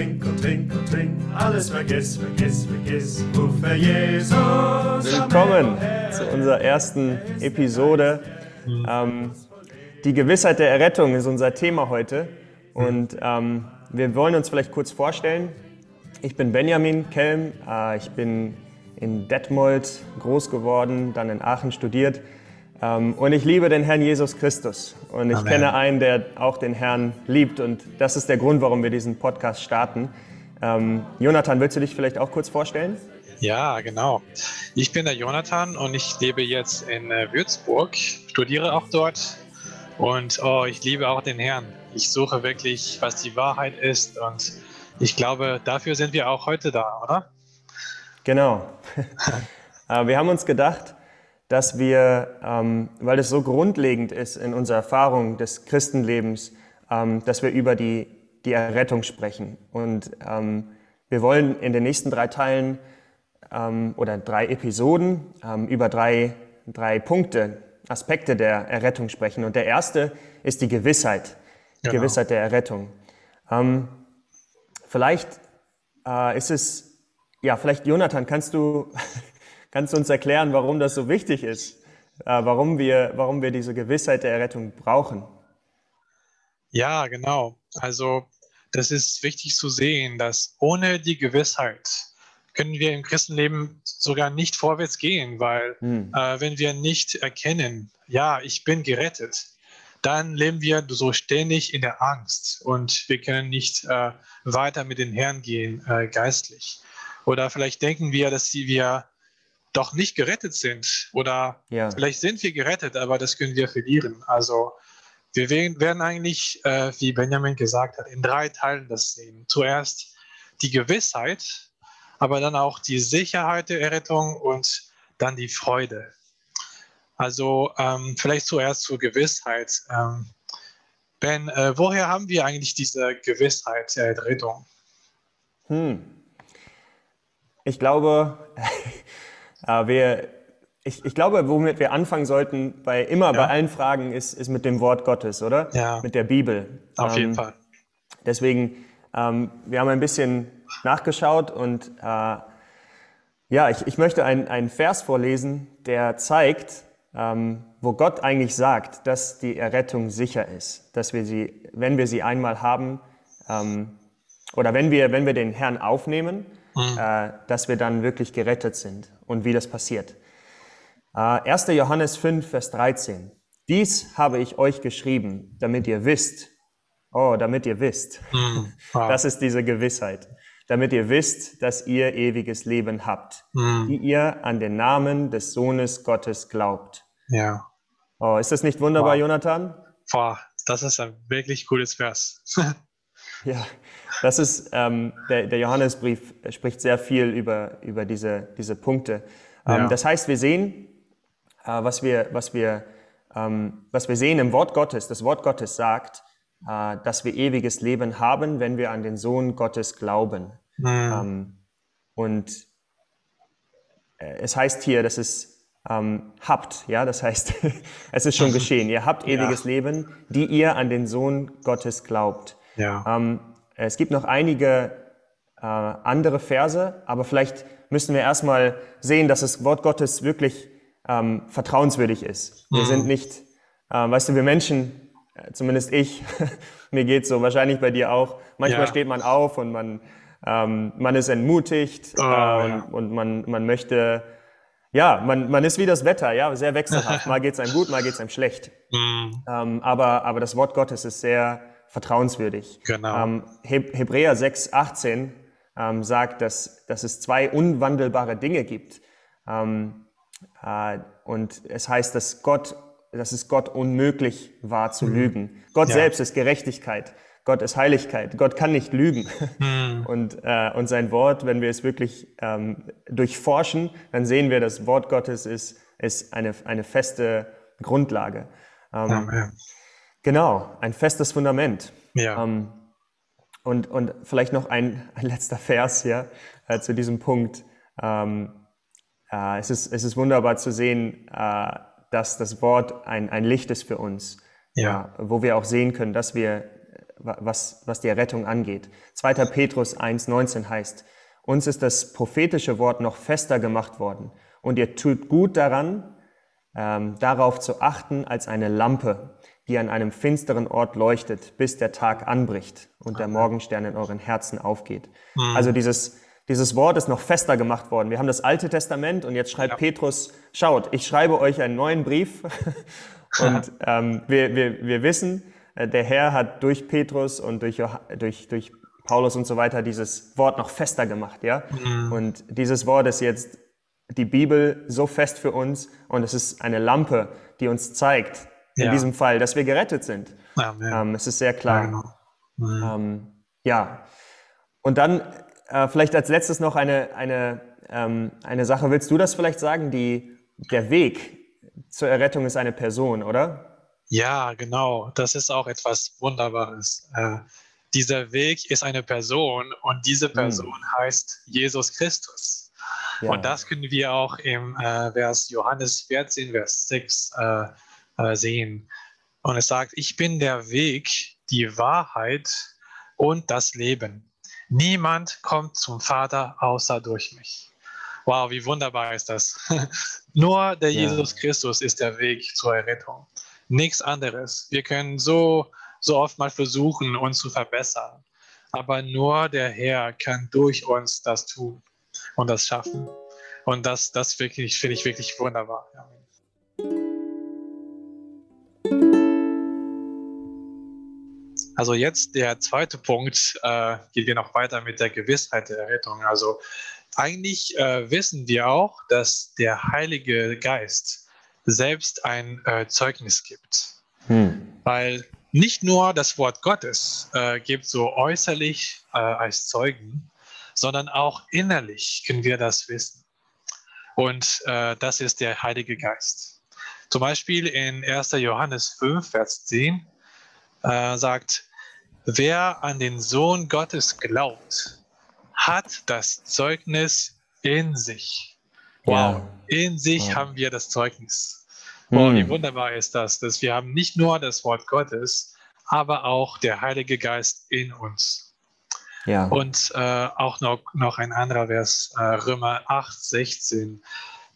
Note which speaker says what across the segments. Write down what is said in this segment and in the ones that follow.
Speaker 1: trink und trink und trink, alles vergiss, vergiss, vergiss, rufe Jesus.
Speaker 2: Willkommen zu unserer ersten Episode. Ähm, die Gewissheit der Errettung ist unser Thema heute und ähm, wir wollen uns vielleicht kurz vorstellen. Ich bin Benjamin Kelm, äh, ich bin in Detmold groß geworden, dann in Aachen studiert und ich liebe den Herrn Jesus Christus. Und ich
Speaker 3: Amen.
Speaker 2: kenne einen, der auch den Herrn liebt. Und das ist der Grund, warum wir diesen Podcast starten. Ähm, Jonathan, willst du dich vielleicht auch kurz vorstellen?
Speaker 3: Ja, genau. Ich bin der Jonathan und ich lebe jetzt in äh, Würzburg, studiere auch dort und oh, ich liebe auch den Herrn. Ich suche wirklich, was die Wahrheit ist und ich glaube, dafür sind wir auch heute da, oder?
Speaker 2: Genau. Äh, wir haben uns gedacht, dass wir, ähm, weil es so grundlegend ist in unserer Erfahrung des Christenlebens, ähm, dass wir über die, die Errettung sprechen. Und ähm, wir wollen in den nächsten drei Teilen ähm, oder drei Episoden ähm, über drei, drei Punkte, Aspekte der Errettung sprechen. Und der erste ist die Gewissheit, die
Speaker 3: Genau.
Speaker 2: Gewissheit der Errettung. Ähm, vielleicht äh, ist es, ja, vielleicht Jonathan, kannst du, kannst du uns erklären, warum das so wichtig ist, äh, warum, wir, warum wir diese Gewissheit der Errettung brauchen?
Speaker 3: Ja, genau. Also das ist wichtig zu sehen, dass ohne die Gewissheit können wir im Christenleben sogar nicht vorwärts gehen, weil
Speaker 2: Hm.
Speaker 3: äh, wenn wir nicht erkennen, ja, ich bin gerettet, dann leben wir so ständig in der Angst und wir können nicht äh, weiter mit den Herrn gehen, äh, geistlich. Oder vielleicht denken wir, dass sie- wir doch nicht gerettet sind oder
Speaker 2: Ja.
Speaker 3: vielleicht sind wir gerettet, aber das können wir verlieren. Also wir we- werden eigentlich, äh, wie Benjamin gesagt hat, in drei Teilen das sehen. Zuerst die Gewissheit, aber dann auch die Sicherheit der Errettung und dann die Freude. Also ähm, vielleicht zuerst zur Gewissheit. Ähm, ben, äh, woher haben wir eigentlich diese Gewissheit der Errettung?
Speaker 2: Hm. Ich glaube, äh, wir, ich, ich glaube, womit wir anfangen sollten, bei immer bei
Speaker 3: Ja.
Speaker 2: allen Fragen, ist, ist mit dem Wort Gottes, oder?
Speaker 3: Ja.
Speaker 2: Mit der Bibel.
Speaker 3: Auf jeden
Speaker 2: Ähm,
Speaker 3: Fall.
Speaker 2: Deswegen, ähm, wir haben ein bisschen nachgeschaut und äh, ja, ich, ich möchte einen, einen Vers vorlesen, der zeigt, ähm, wo Gott eigentlich sagt, dass die Errettung sicher ist, dass wir sie, wenn wir sie einmal haben, ähm, oder wenn wir, wenn wir den Herrn aufnehmen, äh, dass wir dann wirklich gerettet sind und wie das passiert. Äh, 1. Johannes 5, Vers 13. Dies habe ich euch geschrieben, damit ihr wisst, oh, damit ihr wisst,
Speaker 3: Hm. Wow.
Speaker 2: das ist diese Gewissheit, damit ihr wisst, dass ihr ewiges Leben habt,
Speaker 3: Hm.
Speaker 2: die ihr an den Namen des Sohnes Gottes glaubt.
Speaker 3: Ja.
Speaker 2: Oh, ist das nicht wunderbar,
Speaker 3: Wow.
Speaker 2: Jonathan?
Speaker 3: Boah, das ist ein wirklich cooles Vers.
Speaker 2: Ja, das ist, ähm, der, der Johannesbrief spricht sehr viel über, über diese, diese Punkte. Ähm,
Speaker 3: Ja.
Speaker 2: Das heißt, wir sehen, äh, was, wir, was, wir, ähm, was wir sehen im Wort Gottes. Das Wort Gottes sagt, äh, dass wir ewiges Leben haben, wenn wir an den Sohn Gottes glauben.
Speaker 3: Hm.
Speaker 2: Ähm, und äh, es heißt hier, dass es ähm, habt, ja, das heißt, es ist schon geschehen. Ihr habt ewiges Leben, die ihr an den Sohn Gottes glaubt.
Speaker 3: Ja.
Speaker 2: Ähm, es gibt noch einige äh, andere Verse, aber vielleicht müssen wir erstmal sehen, dass das Wort Gottes wirklich ähm, vertrauenswürdig ist. Wir sind nicht, äh, weißt du, wir Menschen, äh, zumindest ich, mir geht's so, wahrscheinlich bei dir auch. Manchmal
Speaker 3: Ja.
Speaker 2: steht man auf und man, ähm, man ist entmutigt
Speaker 3: Oh,
Speaker 2: äh,
Speaker 3: ja.
Speaker 2: und, und man, man möchte, ja, man, man ist wie das Wetter, ja, sehr wechselhaft. Mal geht's einem gut, mal geht's einem schlecht.
Speaker 3: Hm.
Speaker 2: Ähm, aber, aber das Wort Gottes ist sehr vertrauenswürdig.
Speaker 3: Genau.
Speaker 2: Ähm, Heb Hebräer 6, 18 ähm, sagt, dass, dass es zwei unwandelbare Dinge gibt. Ähm, äh, und es heißt, dass, Gott, dass es Gott unmöglich war zu lügen. Gott
Speaker 3: Ja.
Speaker 2: selbst ist Gerechtigkeit. Gott ist Heiligkeit. Gott kann nicht lügen.
Speaker 3: Hm.
Speaker 2: Und, äh, und sein Wort, wenn wir es wirklich ähm, durchforschen, dann sehen wir, das Wort Gottes ist, ist eine, eine feste Grundlage. Ähm,
Speaker 3: Amen.
Speaker 2: Genau, ein festes Fundament.
Speaker 3: Ja.
Speaker 2: Ähm, und, und vielleicht noch ein, ein letzter Vers ja, äh, zu diesem Punkt. Ähm, äh, es, ist, es ist wunderbar zu sehen, äh, dass das Wort ein, ein Licht ist für uns,
Speaker 3: Ja.
Speaker 2: äh, wo wir auch sehen können, dass wir was, was die Errettung angeht. 2. Petrus 1,19 heißt, uns ist das prophetische Wort noch fester gemacht worden und ihr tut gut daran, ähm, darauf zu achten als eine Lampe, die an einem finsteren Ort leuchtet, bis der Tag anbricht und der Morgenstern in euren Herzen aufgeht. Mhm. Also dieses, dieses Wort ist noch fester gemacht worden. Wir haben das Alte Testament und jetzt schreibt ja. Petrus, schaut, ich schreibe euch einen neuen Brief und ähm, wir, wir, wir wissen, äh, der Herr hat durch Petrus und durch, durch, durch Paulus und so weiter dieses Wort noch fester gemacht, ja. Mhm. Und dieses Wort ist jetzt die Bibel so fest für uns und es ist eine Lampe, die uns zeigt, in ja. diesem Fall, dass wir gerettet sind. Ähm, es ist sehr klar. Ja, genau. ähm, ja. und dann äh, vielleicht als letztes noch eine, eine, ähm, eine Sache. Willst du das vielleicht sagen? Die, der Weg zur Errettung ist eine Person, oder?
Speaker 3: Ja, genau. Das ist auch etwas Wunderbares. Äh, dieser Weg ist eine Person und diese mhm. Person mhm. heißt Jesus Christus. Ja. Und das können wir auch im äh, Vers Johannes 14, Vers 6 äh, sehen. Und es sagt, ich bin der Weg, die Wahrheit und das Leben. Niemand kommt zum Vater außer durch mich. Wow, wie wunderbar ist das. Nur der ja. Jesus Christus ist der Weg zur Errettung. Nichts anderes. Wir können so, so oft mal versuchen, uns zu verbessern. Aber nur der Herr kann durch uns das tun und das schaffen. Und das, das wirklich, finde ich wirklich wunderbar. Ja. Also jetzt der zweite Punkt, äh, geht wir noch weiter mit der Gewissheit der Errettung. Also eigentlich äh, wissen wir auch, dass der Heilige Geist selbst ein äh, Zeugnis gibt. Hm. Weil nicht nur das Wort Gottes äh, gibt so äußerlich äh, als Zeugen, sondern auch innerlich können wir das wissen. Und äh, das ist der Heilige Geist. Zum Beispiel in 1. Johannes 5, Vers 10 äh, sagt, Wer an den Sohn Gottes glaubt, hat das Zeugnis in sich. Wow, ja. in sich wow. haben wir das Zeugnis. Wow, hm. wie wunderbar ist das, dass wir haben nicht nur das Wort Gottes, aber auch der Heilige Geist in uns. Ja. Und äh, auch noch, noch ein anderer Vers, äh, Römer 8, 16.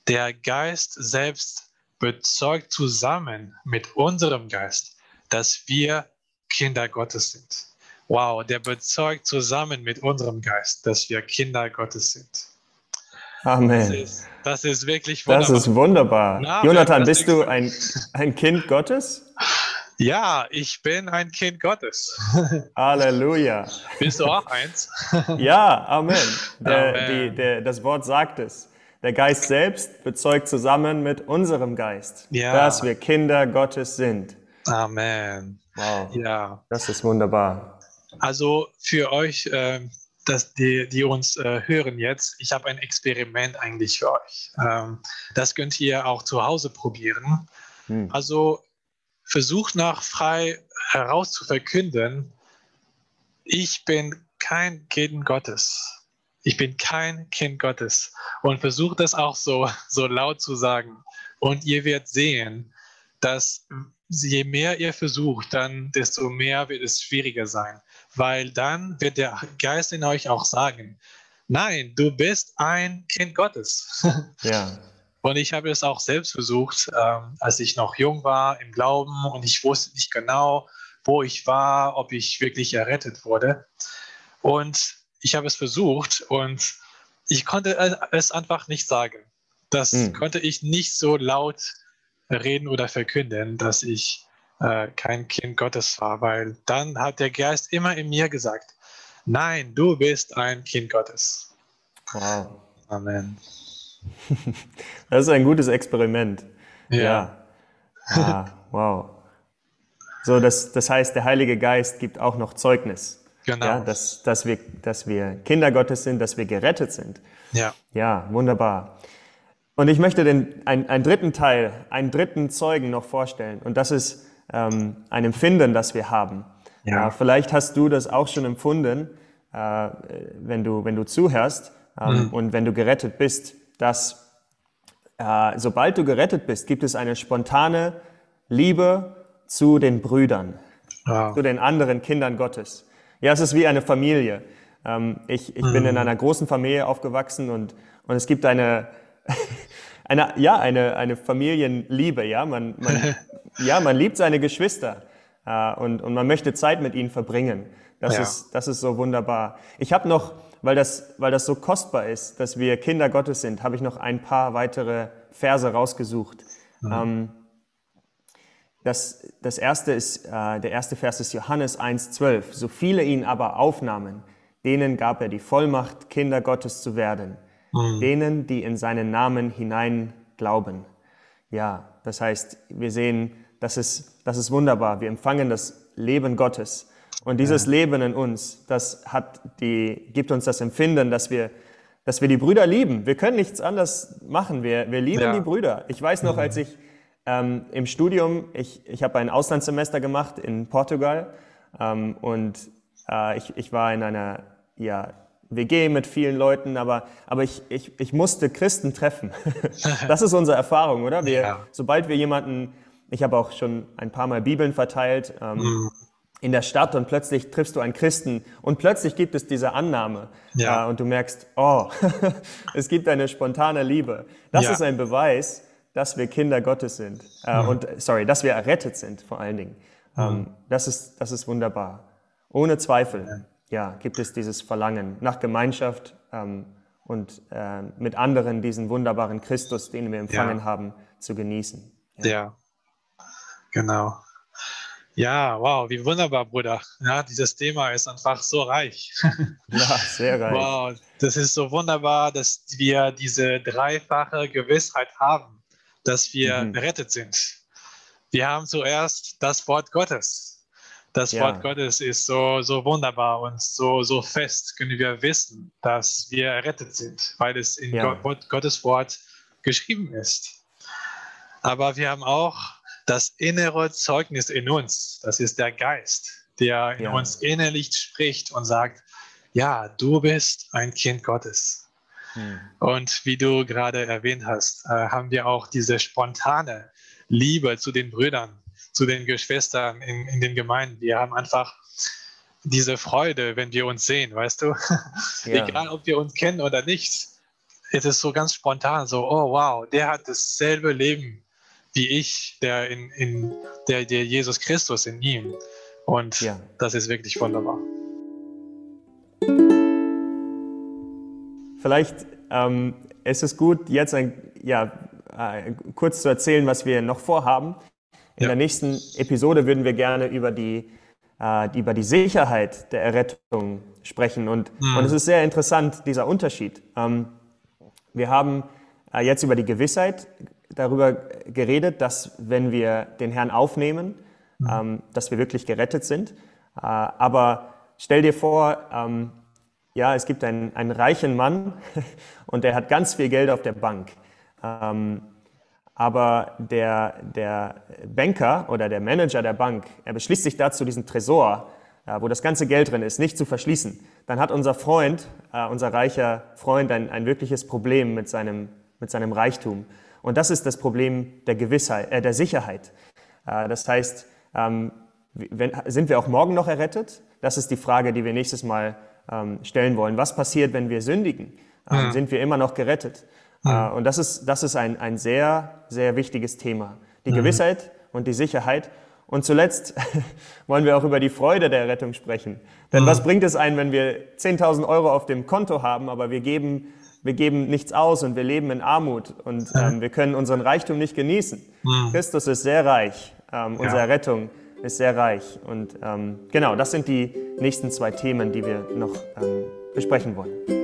Speaker 3: Der Geist selbst bezeugt zusammen mit unserem Geist, dass wir Kinder Gottes sind. Wow, der bezeugt zusammen mit unserem Geist, dass wir Kinder Gottes sind.
Speaker 2: Amen.
Speaker 3: Das ist, das ist wirklich wunderbar.
Speaker 2: Das ist wunderbar. Na, Jonathan, bist du ein, ein Kind Gottes?
Speaker 3: Ja, ich bin ein Kind Gottes.
Speaker 2: Halleluja.
Speaker 3: Bist du auch eins?
Speaker 2: ja, Amen. Der, Amen. Die, der, das Wort sagt es. Der Geist selbst bezeugt zusammen mit unserem Geist, ja. dass wir Kinder Gottes sind.
Speaker 3: Amen.
Speaker 2: Wow. Ja. Das ist wunderbar.
Speaker 3: Also für euch, äh, dass die, die uns äh, hören jetzt, ich habe ein Experiment eigentlich für euch. Ähm, das könnt ihr auch zu Hause probieren. Hm. Also versucht nach frei heraus zu verkünden, ich bin kein Kind Gottes. Ich bin kein Kind Gottes. Und versucht das auch so, so laut zu sagen. Und ihr werdet sehen, dass je mehr ihr versucht, dann desto mehr wird es schwieriger sein, weil dann wird der Geist in euch auch sagen, nein, du bist ein Kind Gottes. Ja. Und ich habe es auch selbst versucht, ähm, als ich noch jung war im Glauben und ich wusste nicht genau, wo ich war, ob ich wirklich errettet wurde. Und ich habe es versucht und ich konnte es einfach nicht sagen. Das mhm. konnte ich nicht so laut reden oder verkünden, dass ich äh, kein Kind Gottes war, weil dann hat der Geist immer in mir gesagt, nein, du bist ein Kind Gottes.
Speaker 2: Wow. Amen. Das ist ein gutes Experiment. Ja. ja. Ah, wow. So, das, das heißt, der Heilige Geist gibt auch noch Zeugnis. Genau. Ja, dass, dass, wir, dass wir Kinder Gottes sind, dass wir gerettet sind. Ja. Ja, wunderbar. Und ich möchte den, ein, einen dritten Teil, einen dritten Zeugen noch vorstellen. Und das ist ähm, ein Empfinden, das wir haben. Ja. Äh, vielleicht hast du das auch schon empfunden, äh, wenn, du, wenn du zuhörst ähm, mhm. und wenn du gerettet bist, dass äh, sobald du gerettet bist, gibt es eine spontane Liebe zu den Brüdern. wow. zu den anderen Kindern Gottes. Ja, es ist wie eine Familie. Ähm, ich ich mhm. bin in einer großen Familie aufgewachsen und, und es gibt eine, eine, ja, eine, eine Familienliebe. Ja? Man, man, ja, man liebt seine Geschwister äh, und, und man möchte Zeit mit ihnen verbringen. Das, ja. ist, das ist so wunderbar. Ich habe noch, weil das, weil das so kostbar ist, dass wir Kinder Gottes sind, habe ich noch ein paar weitere Verse rausgesucht. Mhm. Ähm, das, das erste ist, äh, der erste Vers ist Johannes 1,12. So viele ihn aber aufnahmen, denen gab er die Vollmacht, Kinder Gottes zu werden. Mhm. Denen, die in seinen Namen hinein glauben. Ja, das heißt, wir sehen, das ist, das ist wunderbar. Wir empfangen das Leben Gottes. Und dieses ja. Leben in uns, das hat die, gibt uns das Empfinden, dass wir, dass wir die Brüder lieben. Wir können nichts anderes machen. Wir, wir lieben ja. die Brüder. Ich weiß noch, mhm. als ich ähm, im Studium, ich, ich habe ein Auslandssemester gemacht in Portugal ähm, und äh, ich, ich war in einer ja, WG mit vielen Leuten, aber, aber ich, ich, ich musste Christen treffen. das ist unsere Erfahrung, oder? Wir, ja. Sobald wir jemanden, ich habe auch schon ein paar Mal Bibeln verteilt, ähm, mhm in der Stadt und plötzlich triffst du einen Christen und plötzlich gibt es diese Annahme ja. äh, und du merkst, oh, es gibt eine spontane Liebe. Das ja. ist ein Beweis, dass wir Kinder Gottes sind äh, mhm. und sorry, dass wir errettet sind vor allen Dingen. Mhm. Ähm, das ist das ist wunderbar. Ohne Zweifel, ja. ja, gibt es dieses Verlangen nach Gemeinschaft ähm, und äh, mit anderen diesen wunderbaren Christus, den wir empfangen haben, zu genießen.
Speaker 3: ja. genau. Ja, wow, wie wunderbar, Bruder. Ja, dieses Thema ist einfach so reich.
Speaker 2: Ja, sehr reich.
Speaker 3: Wow, das ist so wunderbar, dass wir diese dreifache Gewissheit haben, dass wir mhm. errettet sind. Wir haben zuerst das Wort Gottes. Das ja. Wort Gottes ist so, so wunderbar und so, so fest, können wir wissen, dass wir errettet sind, weil es in ja. Gott, Gottes Wort geschrieben ist. Aber wir haben auch das innere Zeugnis in uns, das ist der Geist, der in ja. uns innerlich spricht und sagt, ja, du bist ein Kind Gottes. Hm. Und wie du gerade erwähnt hast, äh, haben wir auch diese spontane Liebe zu den Brüdern, zu den Geschwistern in, in den Gemeinden. Wir haben einfach diese Freude, wenn wir uns sehen, weißt du? Ja. Egal, ob wir uns kennen oder nicht. Es ist so ganz spontan, so, oh wow, der hat dasselbe Leben wie ich, der in, in der, der Jesus Christus in ihm. Und ja. das ist wirklich wunderbar.
Speaker 2: Vielleicht ähm, ist es gut, jetzt ein, ja, äh, kurz zu erzählen, was wir noch vorhaben. In ja. der nächsten Episode würden wir gerne über die, äh, über die Sicherheit der Errettung sprechen. Und, mhm. und es ist sehr interessant, dieser Unterschied. Ähm, wir haben äh, jetzt über die Gewissheit darüber geredet, dass wenn wir den Herrn aufnehmen, mhm. ähm, dass wir wirklich gerettet sind. Äh, aber stell dir vor, ähm, ja, es gibt einen, einen reichen Mann und der hat ganz viel Geld auf der Bank. Ähm, aber der, der Banker oder der Manager der Bank, er beschließt sich dazu, diesen Tresor, äh, wo das ganze Geld drin ist, nicht zu verschließen. Dann hat unser Freund, äh, unser reicher Freund, ein, ein wirkliches Problem mit seinem, mit seinem Reichtum. Und das ist das Problem der Gewissheit, äh, der Sicherheit. Äh, das heißt, ähm, wenn, sind wir auch morgen noch errettet? Das ist die Frage, die wir nächstes Mal ähm, stellen wollen. Was passiert, wenn wir sündigen? Ähm, ja. Sind wir immer noch gerettet? Äh, und das ist, das ist ein, ein sehr, sehr wichtiges Thema. Die ja. Gewissheit und die Sicherheit. Und zuletzt wollen wir auch über die Freude der Rettung sprechen. Denn was bringt es ein, wenn wir 10.000 Euro auf dem Konto haben, aber wir geben wir geben nichts aus und wir leben in Armut und ähm, wir können unseren Reichtum nicht genießen. Mhm. Christus ist sehr reich, ähm, unsere ja. Rettung ist sehr reich. Und ähm, genau, das sind die nächsten zwei Themen, die wir noch ähm, besprechen wollen.